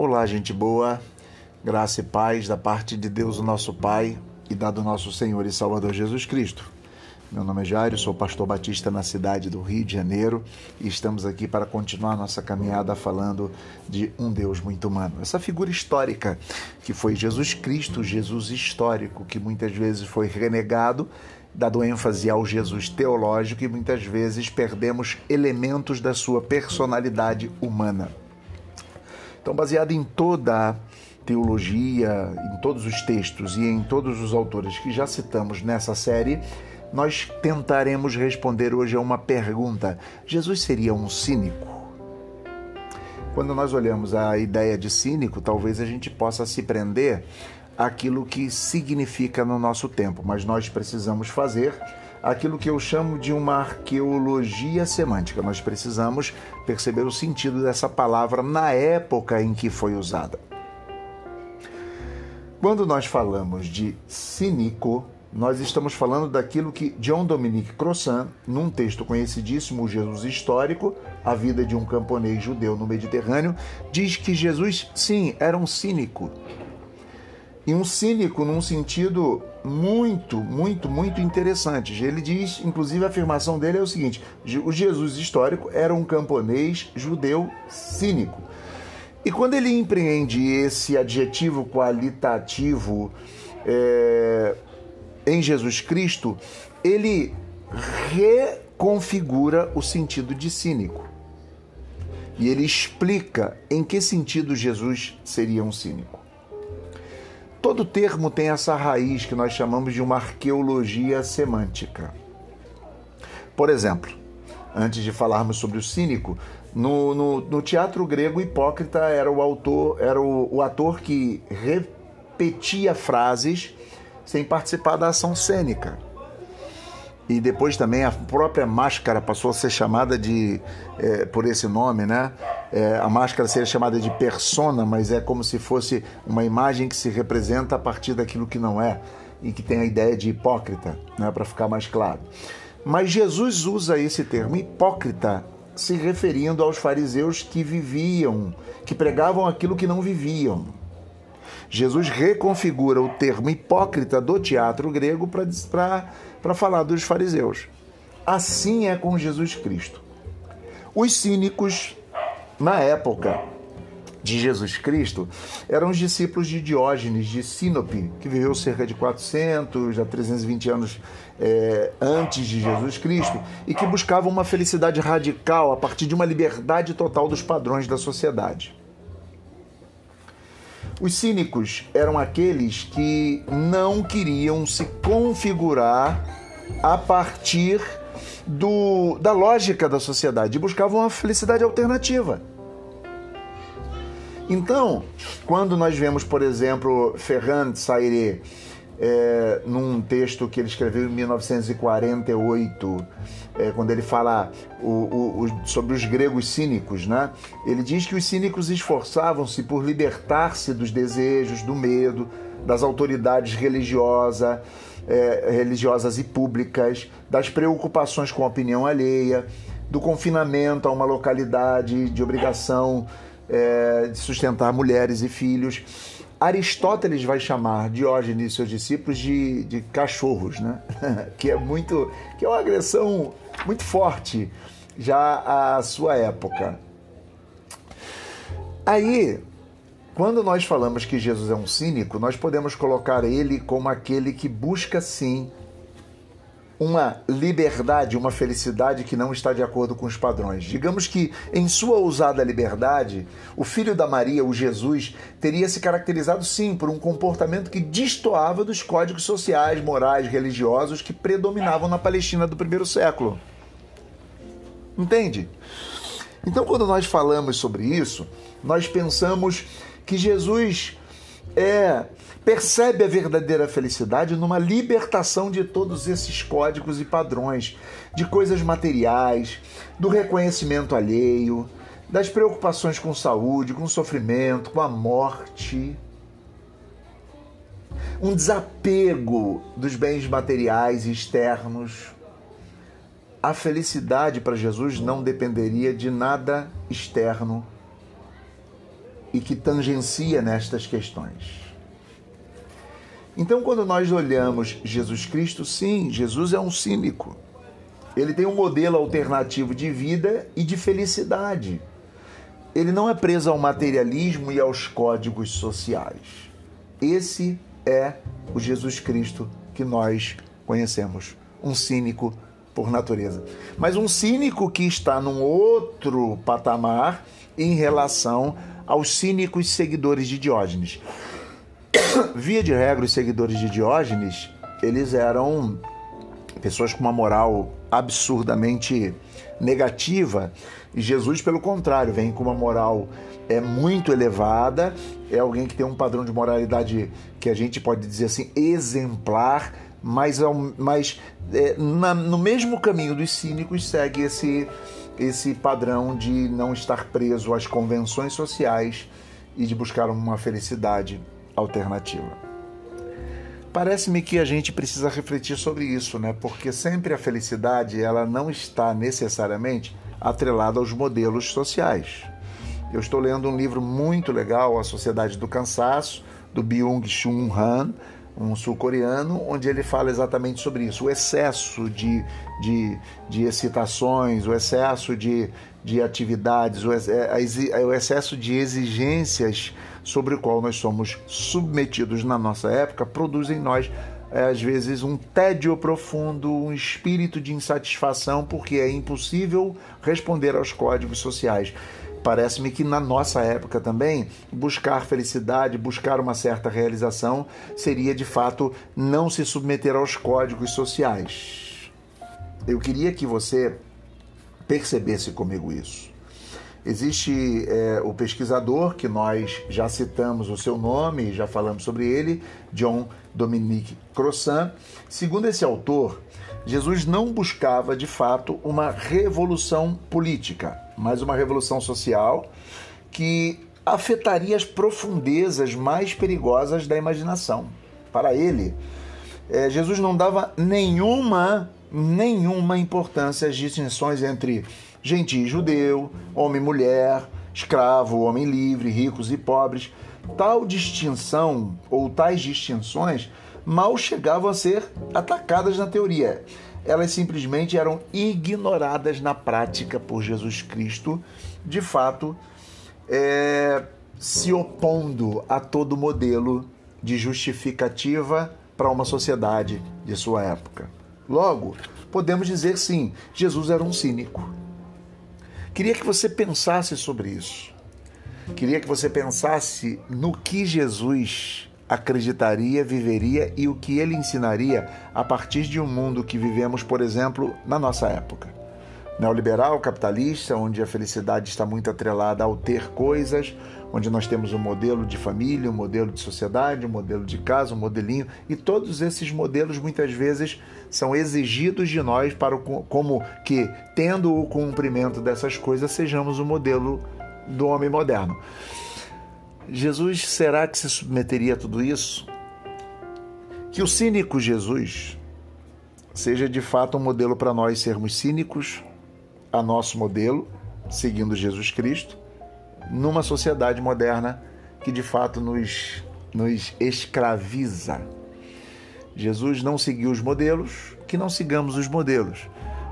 Olá, gente boa, graça e paz da parte de Deus, o nosso Pai, e da do nosso Senhor e Salvador Jesus Cristo. Meu nome é Jairo, sou pastor batista na cidade do Rio de Janeiro e estamos aqui para continuar nossa caminhada falando de um Deus muito humano. Essa figura histórica que foi Jesus Cristo, Jesus histórico, que muitas vezes foi renegado, dado ênfase ao Jesus teológico e muitas vezes perdemos elementos da sua personalidade humana. Então, baseado em toda a teologia, em todos os textos e em todos os autores que já citamos nessa série, nós tentaremos responder hoje a uma pergunta: Jesus seria um cínico? Quando nós olhamos a ideia de cínico, talvez a gente possa se prender àquilo que significa no nosso tempo, mas nós precisamos fazer aquilo que eu chamo de uma arqueologia semântica. Nós precisamos perceber o sentido dessa palavra na época em que foi usada. Quando nós falamos de cínico, nós estamos falando daquilo que John Dominique Crossan, num texto conhecidíssimo, Jesus Histórico, a vida de um camponês judeu no Mediterrâneo, diz que Jesus, sim, era um cínico. E um cínico num sentido muito, muito, muito interessante. Ele diz, inclusive a afirmação dele é o seguinte: o Jesus histórico era um camponês judeu cínico. E quando ele empreende esse adjetivo qualitativo é, em Jesus Cristo, ele reconfigura o sentido de cínico. E ele explica em que sentido Jesus seria um cínico. Todo termo tem essa raiz que nós chamamos de uma arqueologia semântica. Por exemplo, antes de falarmos sobre o cínico, no, no, no teatro grego, Hipócrita era o autor, era o, o ator que repetia frases sem participar da ação cênica. E depois também a própria máscara passou a ser chamada de é, por esse nome, né? É, a máscara seria chamada de persona, mas é como se fosse uma imagem que se representa a partir daquilo que não é e que tem a ideia de hipócrita, né? Para ficar mais claro. Mas Jesus usa esse termo hipócrita se referindo aos fariseus que viviam, que pregavam aquilo que não viviam. Jesus reconfigura o termo hipócrita do teatro grego para falar dos fariseus. Assim é com Jesus Cristo. Os cínicos, na época de Jesus Cristo, eram os discípulos de Diógenes de Sinope, que viveu cerca de 400 a 320 anos é, antes de Jesus Cristo, e que buscavam uma felicidade radical a partir de uma liberdade total dos padrões da sociedade. Os cínicos eram aqueles que não queriam se configurar a partir do, da lógica da sociedade e buscavam uma felicidade alternativa. Então, quando nós vemos, por exemplo, Ferrand Saire é, num texto que ele escreveu em 1948, é, quando ele fala o, o, o, sobre os gregos cínicos, né? ele diz que os cínicos esforçavam-se por libertar-se dos desejos, do medo, das autoridades religiosas, é, religiosas e públicas, das preocupações com a opinião alheia, do confinamento a uma localidade de obrigação é, de sustentar mulheres e filhos. Aristóteles vai chamar Diógenes e seus discípulos de, de cachorros, né? que é muito, que é uma agressão muito forte já à sua época. Aí, quando nós falamos que Jesus é um cínico, nós podemos colocar ele como aquele que busca sim uma liberdade, uma felicidade que não está de acordo com os padrões. Digamos que, em sua ousada liberdade, o filho da Maria, o Jesus, teria se caracterizado sim por um comportamento que destoava dos códigos sociais, morais, religiosos que predominavam na Palestina do primeiro século. Entende? Então, quando nós falamos sobre isso, nós pensamos que Jesus é percebe a verdadeira felicidade numa libertação de todos esses códigos e padrões, de coisas materiais, do reconhecimento alheio, das preocupações com saúde, com sofrimento, com a morte. Um desapego dos bens materiais e externos. A felicidade para Jesus não dependeria de nada externo e que tangencia nestas questões. Então, quando nós olhamos Jesus Cristo, sim, Jesus é um cínico. Ele tem um modelo alternativo de vida e de felicidade. Ele não é preso ao materialismo e aos códigos sociais. Esse é o Jesus Cristo que nós conhecemos, um cínico por natureza. Mas um cínico que está num outro patamar em relação aos cínicos seguidores de Diógenes. Via de regra, os seguidores de Diógenes, eles eram pessoas com uma moral absurdamente negativa. E Jesus, pelo contrário, vem com uma moral é muito elevada, é alguém que tem um padrão de moralidade que a gente pode dizer assim exemplar, mas, mas é, na, no mesmo caminho dos cínicos segue esse esse padrão de não estar preso às convenções sociais e de buscar uma felicidade alternativa. Parece-me que a gente precisa refletir sobre isso, né? Porque sempre a felicidade ela não está necessariamente atrelada aos modelos sociais. Eu estou lendo um livro muito legal, A Sociedade do Cansaço, do Byung-Chul Han, um sul-coreano, onde ele fala exatamente sobre isso: o excesso de, de, de excitações, o excesso de, de atividades, o, é, o excesso de exigências sobre o qual nós somos submetidos na nossa época, produz em nós é, às vezes um tédio profundo, um espírito de insatisfação, porque é impossível responder aos códigos sociais. Parece-me que na nossa época também, buscar felicidade, buscar uma certa realização, seria de fato não se submeter aos códigos sociais. Eu queria que você percebesse comigo isso. Existe é, o pesquisador, que nós já citamos o seu nome, já falamos sobre ele, John Dominique Crossan. Segundo esse autor, Jesus não buscava de fato uma revolução política, mas uma revolução social que afetaria as profundezas mais perigosas da imaginação. Para ele, é, Jesus não dava nenhuma, nenhuma importância às distinções entre gentil e judeu, homem e mulher, escravo, homem livre, ricos e pobres. Tal distinção ou tais distinções mal chegavam a ser atacadas na teoria. Elas simplesmente eram ignoradas na prática por Jesus Cristo, de fato, é, se opondo a todo modelo de justificativa para uma sociedade de sua época. Logo, podemos dizer sim, Jesus era um cínico. Queria que você pensasse sobre isso. Queria que você pensasse no que Jesus acreditaria, viveria e o que ele ensinaria a partir de um mundo que vivemos, por exemplo, na nossa época. Neoliberal, capitalista, onde a felicidade está muito atrelada ao ter coisas, onde nós temos um modelo de família, um modelo de sociedade, um modelo de casa, um modelinho, e todos esses modelos muitas vezes são exigidos de nós para o, como que, tendo o cumprimento dessas coisas, sejamos o modelo do homem moderno. Jesus será que se submeteria a tudo isso? Que o cínico Jesus seja de fato um modelo para nós sermos cínicos, a nosso modelo, seguindo Jesus Cristo, numa sociedade moderna que de fato nos, nos escraviza. Jesus não seguiu os modelos, que não sigamos os modelos,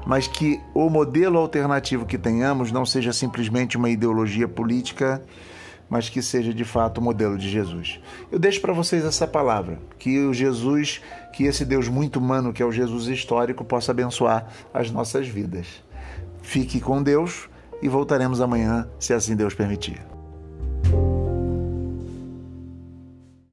mas que o modelo alternativo que tenhamos não seja simplesmente uma ideologia política mas que seja de fato o modelo de Jesus. Eu deixo para vocês essa palavra, que o Jesus, que esse Deus muito humano, que é o Jesus histórico, possa abençoar as nossas vidas. Fique com Deus e voltaremos amanhã, se assim Deus permitir.